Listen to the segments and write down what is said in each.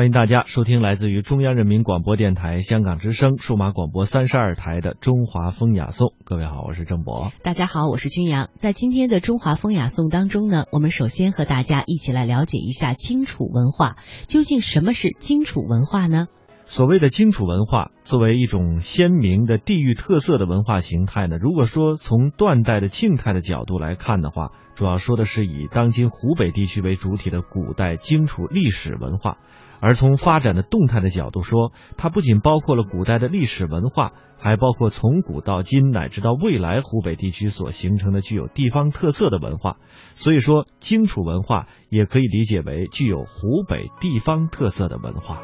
欢迎大家收听来自于中央人民广播电台香港之声数码广播三十二台的《中华风雅颂》。各位好，我是郑博。大家好，我是君阳。在今天的《中华风雅颂》当中呢，我们首先和大家一起来了解一下荆楚文化。究竟什么是荆楚文化呢？所谓的荆楚文化，作为一种鲜明的地域特色的文化形态呢，如果说从断代的静态的角度来看的话，主要说的是以当今湖北地区为主体的古代荆楚历史文化；而从发展的动态的角度说，它不仅包括了古代的历史文化，还包括从古到今乃至到未来湖北地区所形成的具有地方特色的文化。所以说，荆楚文化也可以理解为具有湖北地方特色的文化。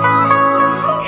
Thank you.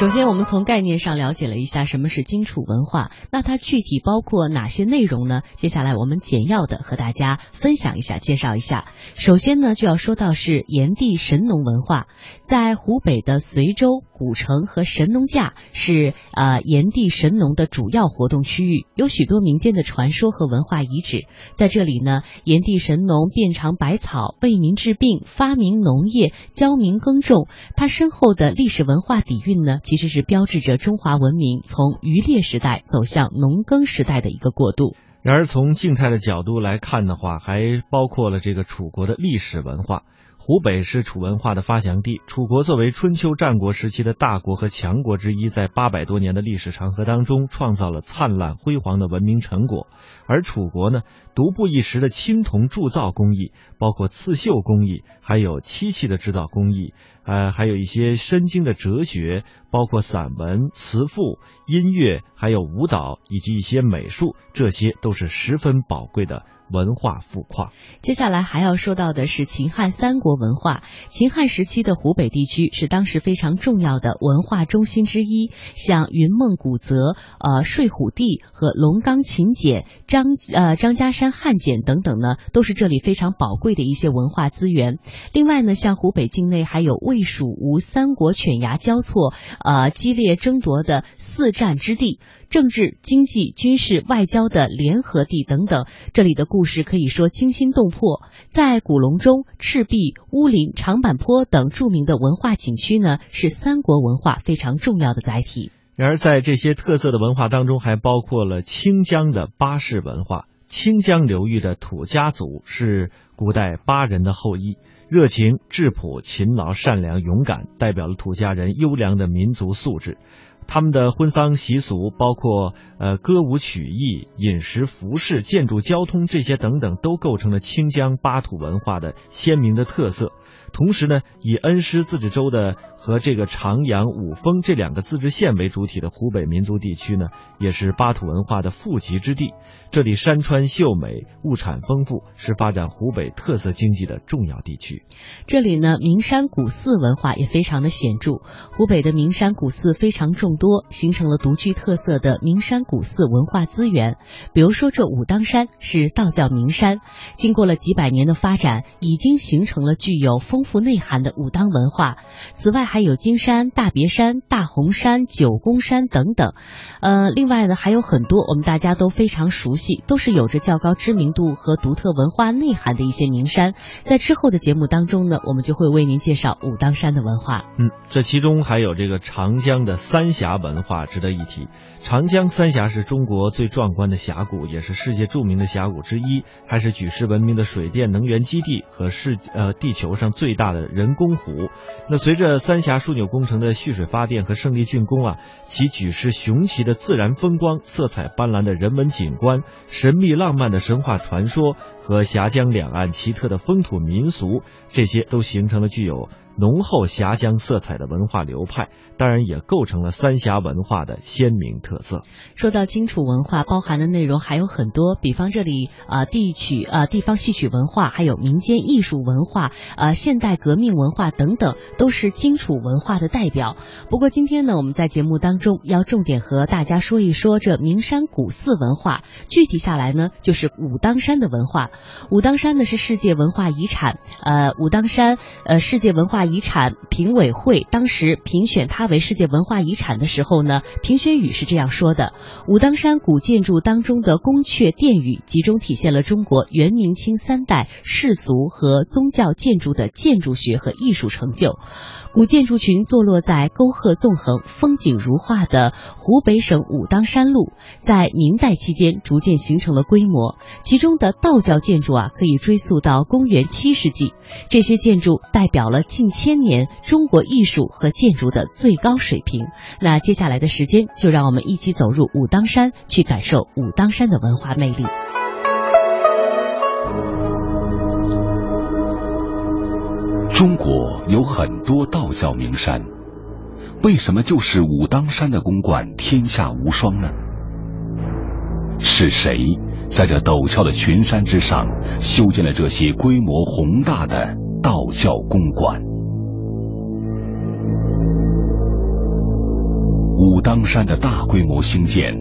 首先，我们从概念上了解了一下什么是荆楚文化，那它具体包括哪些内容呢？接下来我们简要的和大家分享一下，介绍一下。首先呢，就要说到是炎帝神农文化，在湖北的随州、古城和神农架是呃炎帝神农的主要活动区域，有许多民间的传说和文化遗址。在这里呢，炎帝神农遍尝百草，为民治病，发明农业，教民耕种。他深厚的历史文化底蕴呢？其实是标志着中华文明从渔猎时代走向农耕时代的一个过渡。然而，从静态的角度来看的话，还包括了这个楚国的历史文化。湖北是楚文化的发祥地。楚国作为春秋战国时期的大国和强国之一，在八百多年的历史长河当中，创造了灿烂辉煌的文明成果。而楚国呢，独步一时的青铜铸造工艺，包括刺绣工艺，还有漆器的制造工艺，呃，还有一些深经的哲学，包括散文、词赋、音乐，还有舞蹈以及一些美术，这些都是十分宝贵的。文化富矿。接下来还要说到的是秦汉三国文化。秦汉时期的湖北地区是当时非常重要的文化中心之一，像云梦古泽、呃睡虎地和龙冈秦简、张呃张家山汉简等等呢，都是这里非常宝贵的一些文化资源。另外呢，像湖北境内还有魏蜀吴三国犬牙交错、呃激烈争夺的四战之地。政治、经济、军事、外交的联合地等等，这里的故故事可以说惊心动魄。在古隆中、赤壁、乌林、长坂坡等著名的文化景区呢，是三国文化非常重要的载体。然而，在这些特色的文化当中，还包括了清江的巴氏文化。清江流域的土家族是古代巴人的后裔，热情、质朴、勤劳、善良、勇敢，代表了土家人优良的民族素质。他们的婚丧习俗，包括呃歌舞曲艺、饮食、服饰、建筑、交通这些等等，都构成了清江巴土文化的鲜明的特色。同时呢，以恩施自治州的和这个长阳、五峰这两个自治县为主体的湖北民族地区呢，也是巴土文化的富集之地。这里山川秀美，物产丰富，是发展湖北特色经济的重要地区。这里呢，名山古寺文化也非常的显著。湖北的名山古寺非常重。众多，形成了独具特色的名山古寺文化资源。比如说，这武当山是道教名山，经过了几百年的发展，已经形成了具有丰富内涵的武当文化。此外，还有金山、大别山、大红山、九宫山等等。呃，另外呢，还有很多我们大家都非常熟悉，都是有着较高知名度和独特文化内涵的一些名山。在之后的节目当中呢，我们就会为您介绍武当山的文化。嗯，这其中还有这个长江的三峡峡文化值得一提。长江三峡是中国最壮观的峡谷，也是世界著名的峡谷之一，还是举世闻名的水电能源基地和世呃地球上最大的人工湖。那随着三峡枢纽工程的蓄水发电和胜利竣工啊，其举世雄奇的自然风光、色彩斑斓的人文景观、神秘浪漫的神话传说和峡江两岸奇特的风土民俗，这些都形成了具有。浓厚峡江色彩的文化流派，当然也构成了三峡文化的鲜明特色。说到荆楚文化，包含的内容还有很多，比方这里啊地曲啊地方戏曲文化，还有民间艺术文化啊现代革命文化等等，都是荆楚文化的代表。不过今天呢，我们在节目当中要重点和大家说一说这名山古寺文化。具体下来呢，就是武当山的文化。武当山呢是世界文化遗产，呃，武当山呃世界文化。遗产评委会当时评选它为世界文化遗产的时候呢，评选语是这样说的：武当山古建筑当中的宫阙殿宇，集中体现了中国元明清三代世俗和宗教建筑的建筑学和艺术成就。古建筑群坐落在沟壑纵横、风景如画的湖北省武当山路，在明代期间逐渐形成了规模。其中的道教建筑啊，可以追溯到公元七世纪。这些建筑代表了近千年中国艺术和建筑的最高水平。那接下来的时间，就让我们一起走入武当山，去感受武当山的文化魅力。中国有很多道教名山，为什么就是武当山的公馆天下无双呢？是谁在这陡峭的群山之上修建了这些规模宏大的道教公馆？武当山的大规模兴建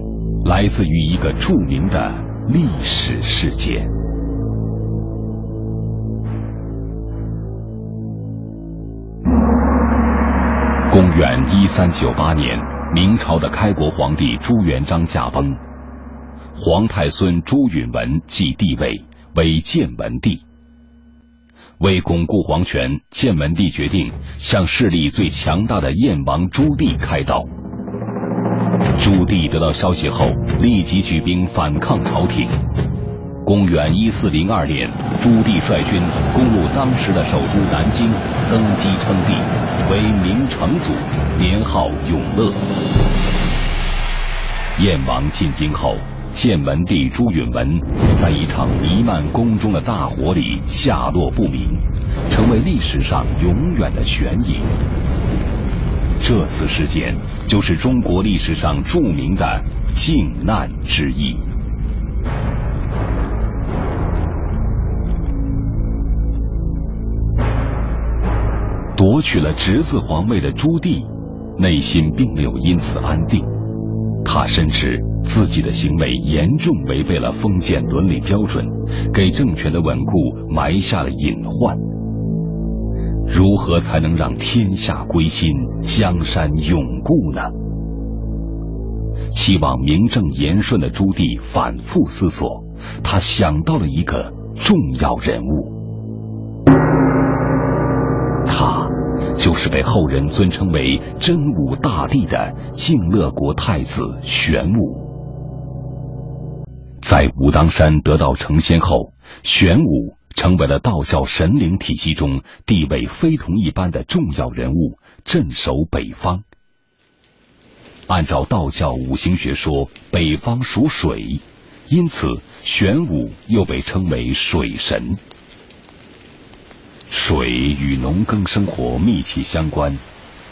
来自于一个著名的历史事件。公元一三九八年，明朝的开国皇帝朱元璋驾崩，皇太孙朱允文继帝位为建文帝。为巩固皇权，建文帝决定向势力最强大的燕王朱棣开刀。朱棣得到消息后，立即举兵反抗朝廷。公元一四零二年，朱棣率军攻入当时的首都南京，登基称帝，为明成祖，年号永乐。燕王进京后，建文帝朱允文在一场弥漫宫中的大火里下落不明，成为历史上永远的悬疑。这次事件就是中国历史上著名的靖难之役。夺取了侄子皇位的朱棣，内心并没有因此安定。他深知自己的行为严重违背了封建伦理标准，给政权的稳固埋下了隐患。如何才能让天下归心，江山永固呢？希望名正言顺的朱棣反复思索，他想到了一个重要人物。他就是被后人尊称为真武大帝的靖乐国太子玄武。在武当山得道成仙后，玄武成为了道教神灵体系中地位非同一般的重要人物，镇守北方。按照道教五行学说，北方属水，因此玄武又被称为水神。水与农耕生活密切相关，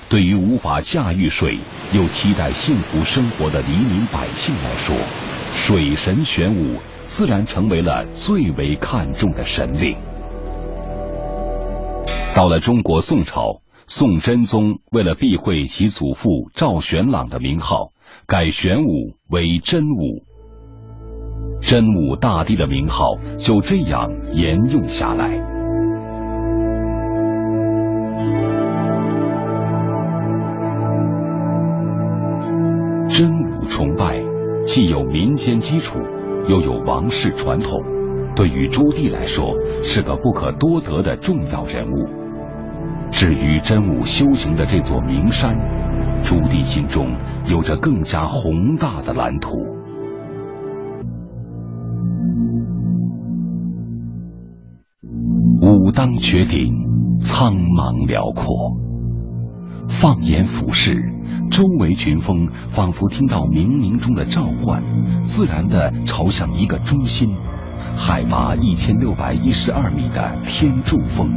对于无法驾驭水又期待幸福生活的黎民百姓来说，水神玄武自然成为了最为看重的神灵。到了中国宋朝，宋真宗为了避讳其祖父赵玄朗的名号，改玄武为真武，真武大帝的名号就这样沿用下来。真武崇拜既有民间基础，又有王室传统，对于朱棣来说是个不可多得的重要人物。至于真武修行的这座名山，朱棣心中有着更加宏大的蓝图。武当绝顶，苍茫辽阔。放眼俯视，周围群峰仿佛听到冥冥中的召唤，自然的朝向一个中心——海拔一千六百一十二米的天柱峰，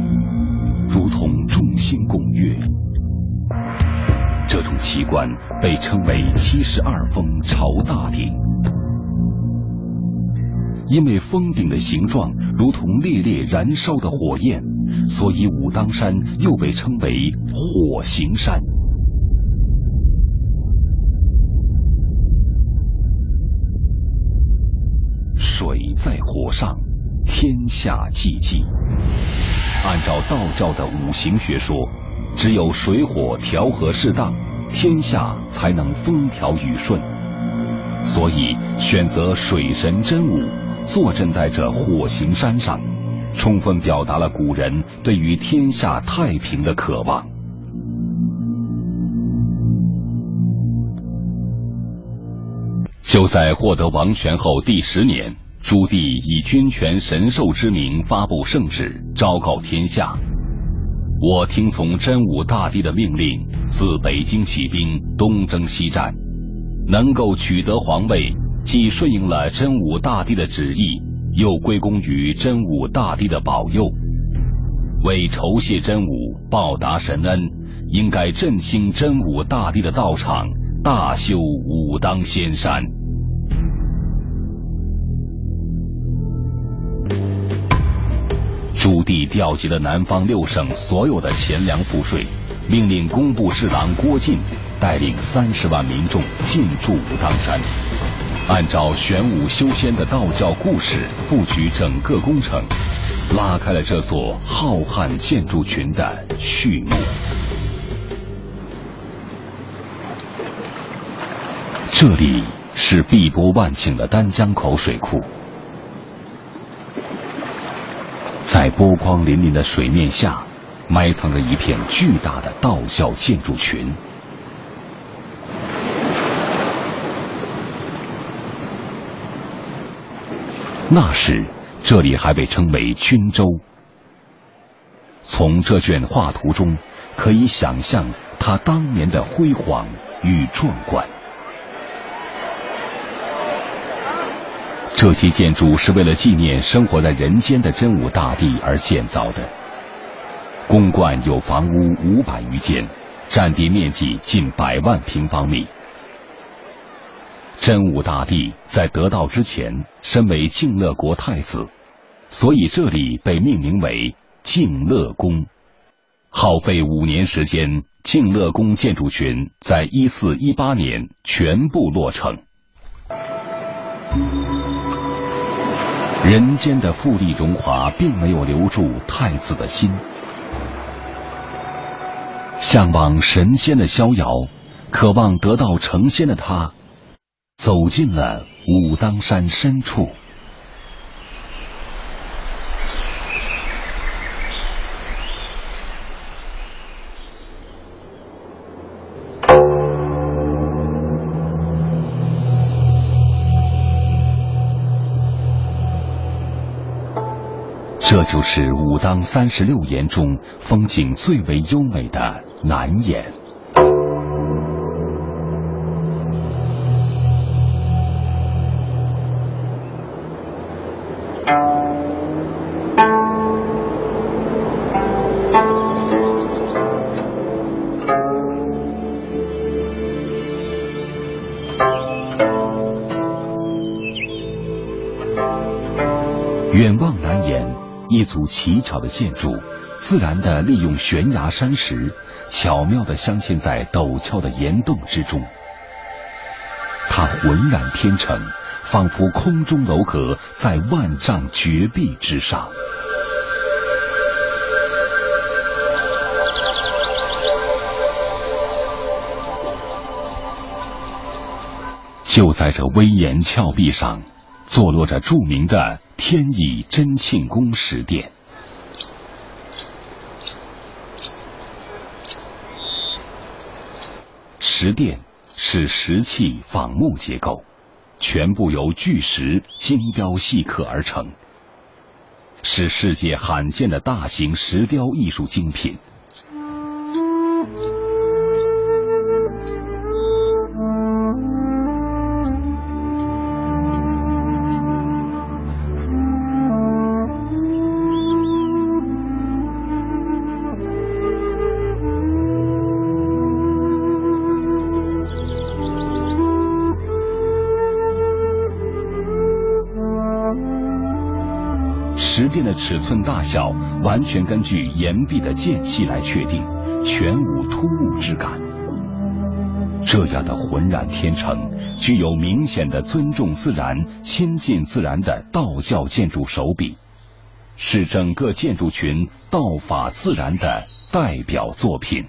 如同众星拱月。这种奇观被称为“七十二峰朝大顶”，因为峰顶的形状如同烈烈燃烧的火焰。所以武当山又被称为火形山。水在火上，天下寂寂。按照道教的五行学说，只有水火调和适当，天下才能风调雨顺。所以选择水神真武坐镇在这火形山上。充分表达了古人对于天下太平的渴望。就在获得王权后第十年，朱棣以君权神授之名发布圣旨，昭告天下：我听从真武大帝的命令，自北京起兵，东征西战，能够取得皇位，既顺应了真武大帝的旨意。又归功于真武大帝的保佑，为酬谢真武、报答神恩，应该振兴真武大帝的道场，大修武当仙山。朱棣调集了南方六省所有的钱粮赋税，命令工部侍郎郭靖带领三十万民众进驻武当山。按照玄武修仙的道教故事布局整个工程，拉开了这座浩瀚建筑群的序幕。这里是碧波万顷的丹江口水库，在波光粼粼的水面下，埋藏着一片巨大的道教建筑群。那时，这里还被称为均州。从这卷画图中，可以想象它当年的辉煌与壮观。这些建筑是为了纪念生活在人间的真武大帝而建造的。宫观有房屋五百余间，占地面积近百万平方米。真武大帝在得道之前，身为静乐国太子，所以这里被命名为静乐宫。耗费五年时间，静乐宫建筑群在一四一八年全部落成。人间的富丽荣华并没有留住太子的心，向往神仙的逍遥，渴望得道成仙的他。走进了武当山深处，这就是武当三十六岩中风景最为优美的南岩。组奇巧的建筑，自然的利用悬崖山石，巧妙地镶嵌在陡峭的岩洞之中。它浑然天成，仿佛空中楼阁在万丈绝壁之上。就在这危岩峭壁上，坐落着著名的天乙真庆宫石殿。石殿是石砌仿木结构，全部由巨石精雕细刻而成，是世界罕见的大型石雕艺术精品。殿的尺寸大小完全根据岩壁的间隙来确定，全无突兀之感。这样的浑然天成，具有明显的尊重自然、亲近自然的道教建筑手笔，是整个建筑群道法自然的代表作品。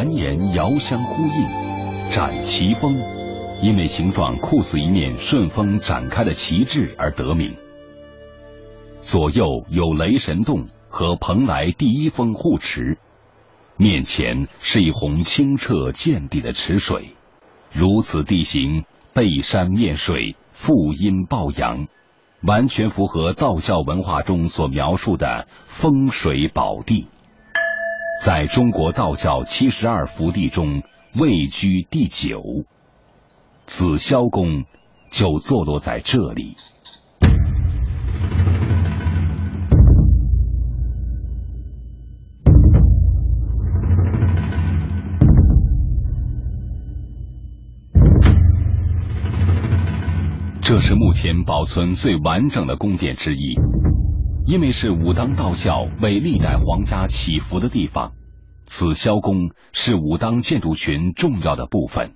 南岩遥相呼应，展旗峰，因为形状酷似一面顺风展开的旗帜而得名。左右有雷神洞和蓬莱第一峰护持，面前是一泓清澈见底的池水。如此地形，背山面水，负阴抱阳，完全符合道教文化中所描述的风水宝地。在中国道教七十二福地中位居第九，紫霄宫就坐落在这里。这是目前保存最完整的宫殿之一。因为是武当道教为历代皇家祈福的地方，此霄宫是武当建筑群重要的部分。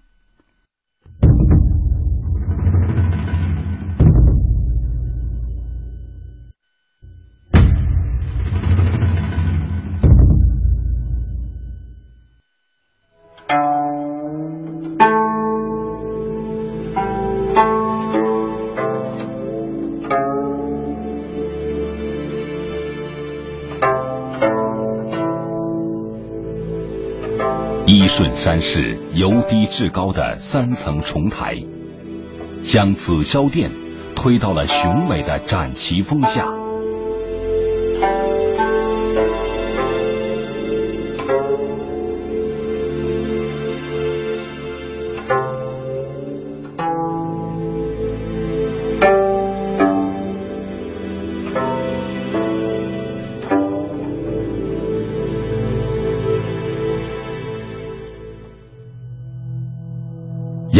顺山势由低至高的三层重台，将紫霄殿推到了雄伟的展旗峰下。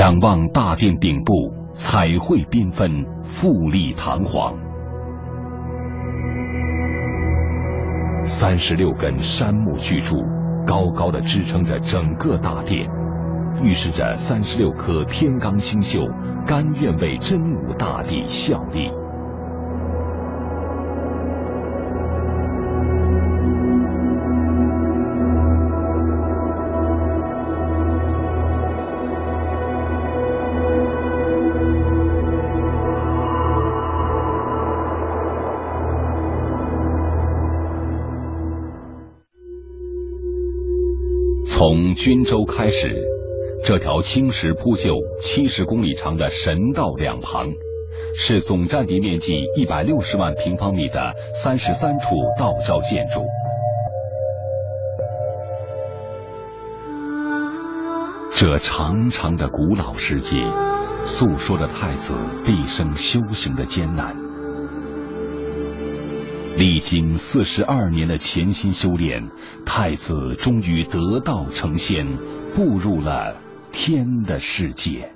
仰望大殿顶部，彩绘缤纷，富丽堂皇。三十六根杉木巨柱高高的支撑着整个大殿，预示着三十六颗天罡星宿甘愿为真武大帝效力。从均州开始，这条青石铺就、七十公里长的神道两旁，是总占地面积一百六十万平方米的三十三处道教建筑。这长长的古老世界，诉说着太子毕生修行的艰难。历经四十二年的潜心修炼，太子终于得道成仙，步入了天的世界。